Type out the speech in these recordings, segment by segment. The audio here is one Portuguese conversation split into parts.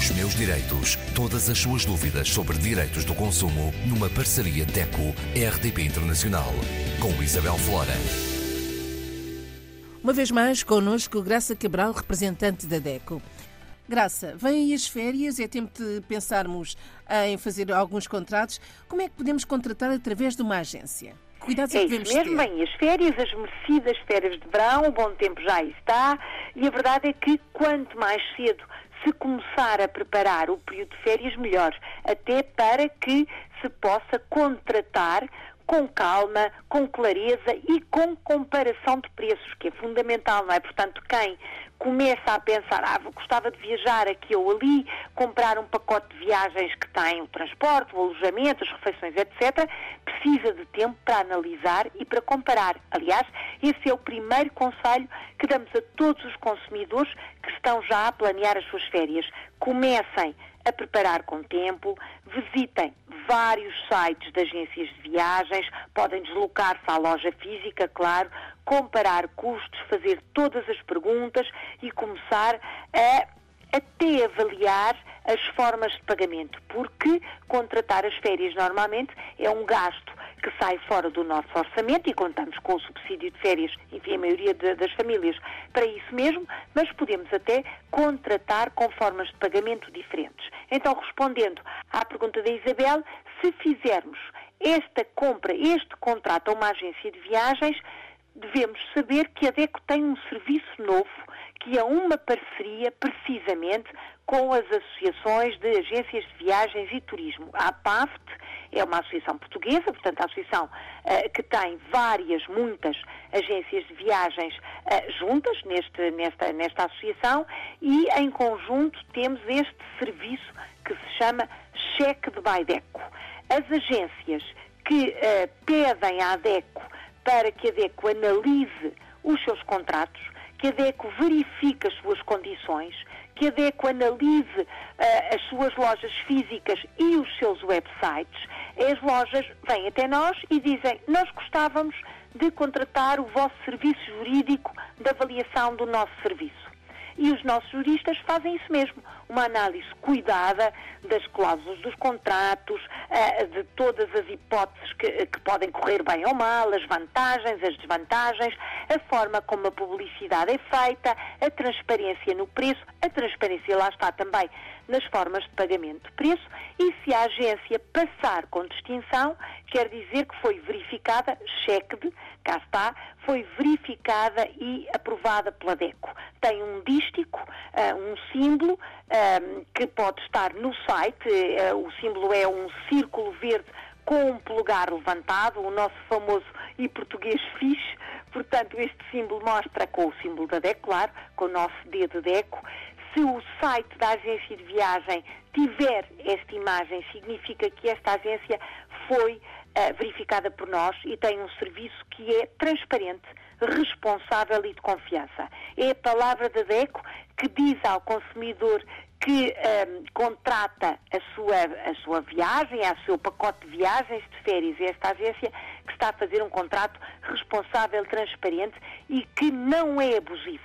Os meus direitos. Todas as suas dúvidas sobre direitos do consumo numa parceria DECO-RDP Internacional. Com Isabel Flora. Uma vez mais, connosco Graça Cabral, representante da DECO. Graça, vêm aí as férias, é tempo de pensarmos em fazer alguns contratos. Como é que podemos contratar através de uma agência? Cuidados é, é isso mesmo, bem, as férias, as merecidas férias de verão, o bom tempo já está, e a verdade é que quanto mais cedo se começar a preparar o período de férias, melhor, até para que se possa contratar com calma, com clareza e com comparação de preços, que é fundamental, não é? Portanto, quem começa a pensar, ah, gostava de viajar aqui ou ali, comprar um pacote de viagens que tem o transporte, o alojamento, as refeições, etc., precisa de tempo para analisar e para comparar. Aliás, esse é o primeiro conselho que damos a todos os consumidores que estão já a planear as suas férias. Comecem a preparar com tempo, visitem vários sites de agências de viagens, podem deslocar-se à loja física, claro, comparar custos, fazer todas as perguntas e começar a até avaliar as formas de pagamento, porque contratar as férias normalmente é um gasto que sai fora do nosso orçamento e contamos com o subsídio de férias, enfim, a maioria de, das famílias, para isso mesmo, mas podemos até contratar com formas de pagamento diferentes. Então, respondendo à pergunta da Isabel, se fizermos esta compra, este contrato a uma agência de viagens, devemos saber que a DECO tem um serviço novo que é uma parceria precisamente com as associações de agências de viagens e turismo. A APAFT é uma associação portuguesa, portanto, a associação uh, que tem várias, muitas agências de viagens uh, juntas neste, nesta, nesta associação e, em conjunto, temos este serviço que se chama Cheque de Baideco. As agências que uh, pedem à ADECO para que a DECO analise os seus contratos, que a DECO verifique as suas condições, que a DECO analise uh, as suas lojas físicas e os seus websites, as lojas vêm até nós e dizem: Nós gostávamos de contratar o vosso serviço jurídico de avaliação do nosso serviço. E os nossos juristas fazem isso mesmo, uma análise cuidada das cláusulas dos contratos, eh, de todas as hipóteses que, que podem correr bem ou mal, as vantagens, as desvantagens, a forma como a publicidade é feita, a transparência no preço, a transparência lá está também nas formas de pagamento de preço e se a agência passar com distinção, quer dizer que foi verificada, cheque de, cá está, foi verificada e aprovada pela DECO. Tem um dístico, uh, um símbolo, uh, que pode estar no site, uh, o símbolo é um círculo verde com um polegar levantado, o nosso famoso e português fixe, portanto este símbolo mostra com o símbolo da DECO, claro, com o nosso dedo DECO, se o site da agência de viagem tiver esta imagem, significa que esta agência foi uh, verificada por nós e tem um serviço que é transparente, responsável e de confiança. É a palavra da DECO que diz ao consumidor que um, ehm, contrata a sua, a sua viagem, o seu pacote de viagens de férias, e esta agência que está a fazer um contrato responsável, transparente e que não é abusivo.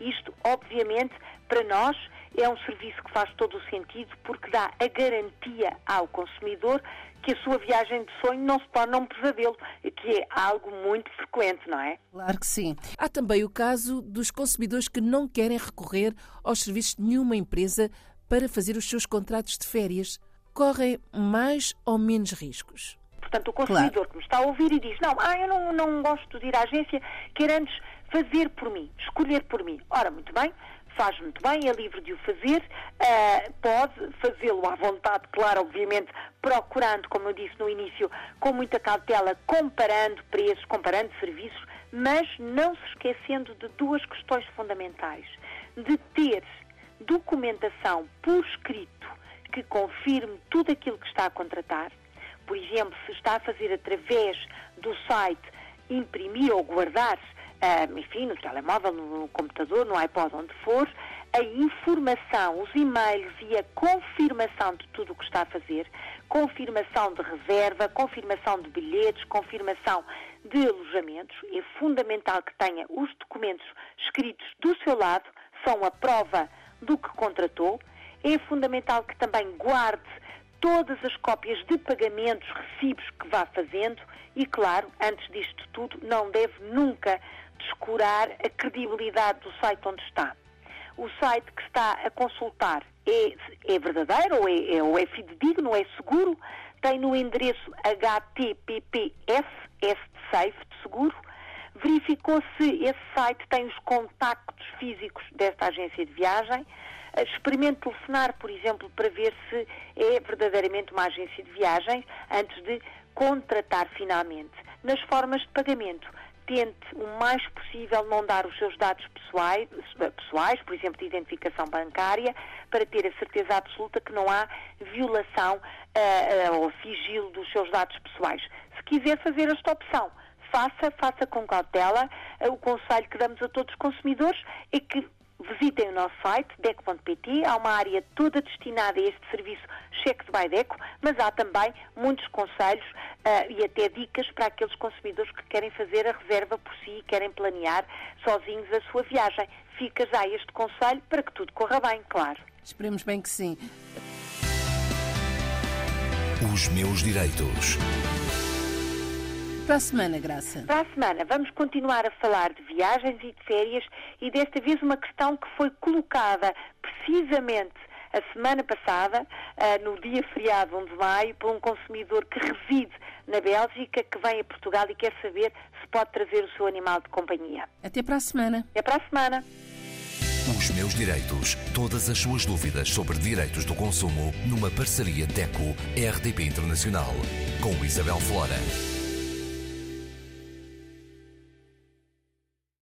Isto, obviamente, para nós é um serviço que faz todo o sentido porque dá a garantia ao consumidor que a sua viagem de sonho não se torna um pesadelo, que é algo muito frequente, não é? Claro que sim. Há também o caso dos consumidores que não querem recorrer aos serviços de nenhuma empresa para fazer os seus contratos de férias. Correm mais ou menos riscos? Portanto, o consumidor claro. que me está a ouvir e diz: Não, ah, eu não, não gosto de ir à agência, quero antes fazer por mim, escolher por mim. Ora, muito bem, faz muito bem, é livre de o fazer, uh, pode fazê-lo à vontade, claro, obviamente, procurando, como eu disse no início, com muita cautela, comparando preços, comparando serviços, mas não se esquecendo de duas questões fundamentais. De ter documentação por escrito que confirme tudo aquilo que está a contratar. Por exemplo, se está a fazer através do site imprimir ou enfim, no telemóvel, no computador, no iPod, onde for, a informação, os e-mails e a confirmação de tudo o que está a fazer, confirmação de reserva, confirmação de bilhetes, confirmação de alojamentos. É fundamental que tenha os documentos escritos do seu lado, são a prova do que contratou. É fundamental que também guarde todas as cópias de pagamentos, recibos que vá fazendo e, claro, antes disto tudo, não deve nunca descurar a credibilidade do site onde está. O site que está a consultar é, é verdadeiro ou é, é, ou é fidedigno, é seguro, tem no endereço HTTPS, S de seguro, verificou se esse site tem os contactos físicos desta agência de viagem, experimente telefonar, por exemplo, para ver se é verdadeiramente uma agência de viagens antes de contratar finalmente. Nas formas de pagamento, tente o mais possível não dar os seus dados pessoais, pessoais, por exemplo, de identificação bancária, para ter a certeza absoluta que não há violação uh, uh, ou sigilo dos seus dados pessoais. Se quiser fazer esta opção, faça, faça com cautela. Uh, o conselho que damos a todos os consumidores é que visitem o nosso site, deco.pt. Há uma área toda destinada a este serviço cheque de Baideco, mas há também muitos conselhos uh, e até dicas para aqueles consumidores que querem fazer a reserva por si e querem planear sozinhos a sua viagem. Fica já este conselho para que tudo corra bem, claro. Esperemos bem que sim. Os meus direitos. Para a semana, Graça. Para a semana, vamos continuar a falar de viagens e de férias e desta vez uma questão que foi colocada precisamente a semana passada, uh, no dia feriado 1 de maio, por um consumidor que reside na Bélgica, que vem a Portugal e quer saber se pode trazer o seu animal de companhia. Até para a semana. Até para a semana. Os meus direitos. Todas as suas dúvidas sobre direitos do consumo numa parceria DECO-RDP Internacional com Isabel Flora.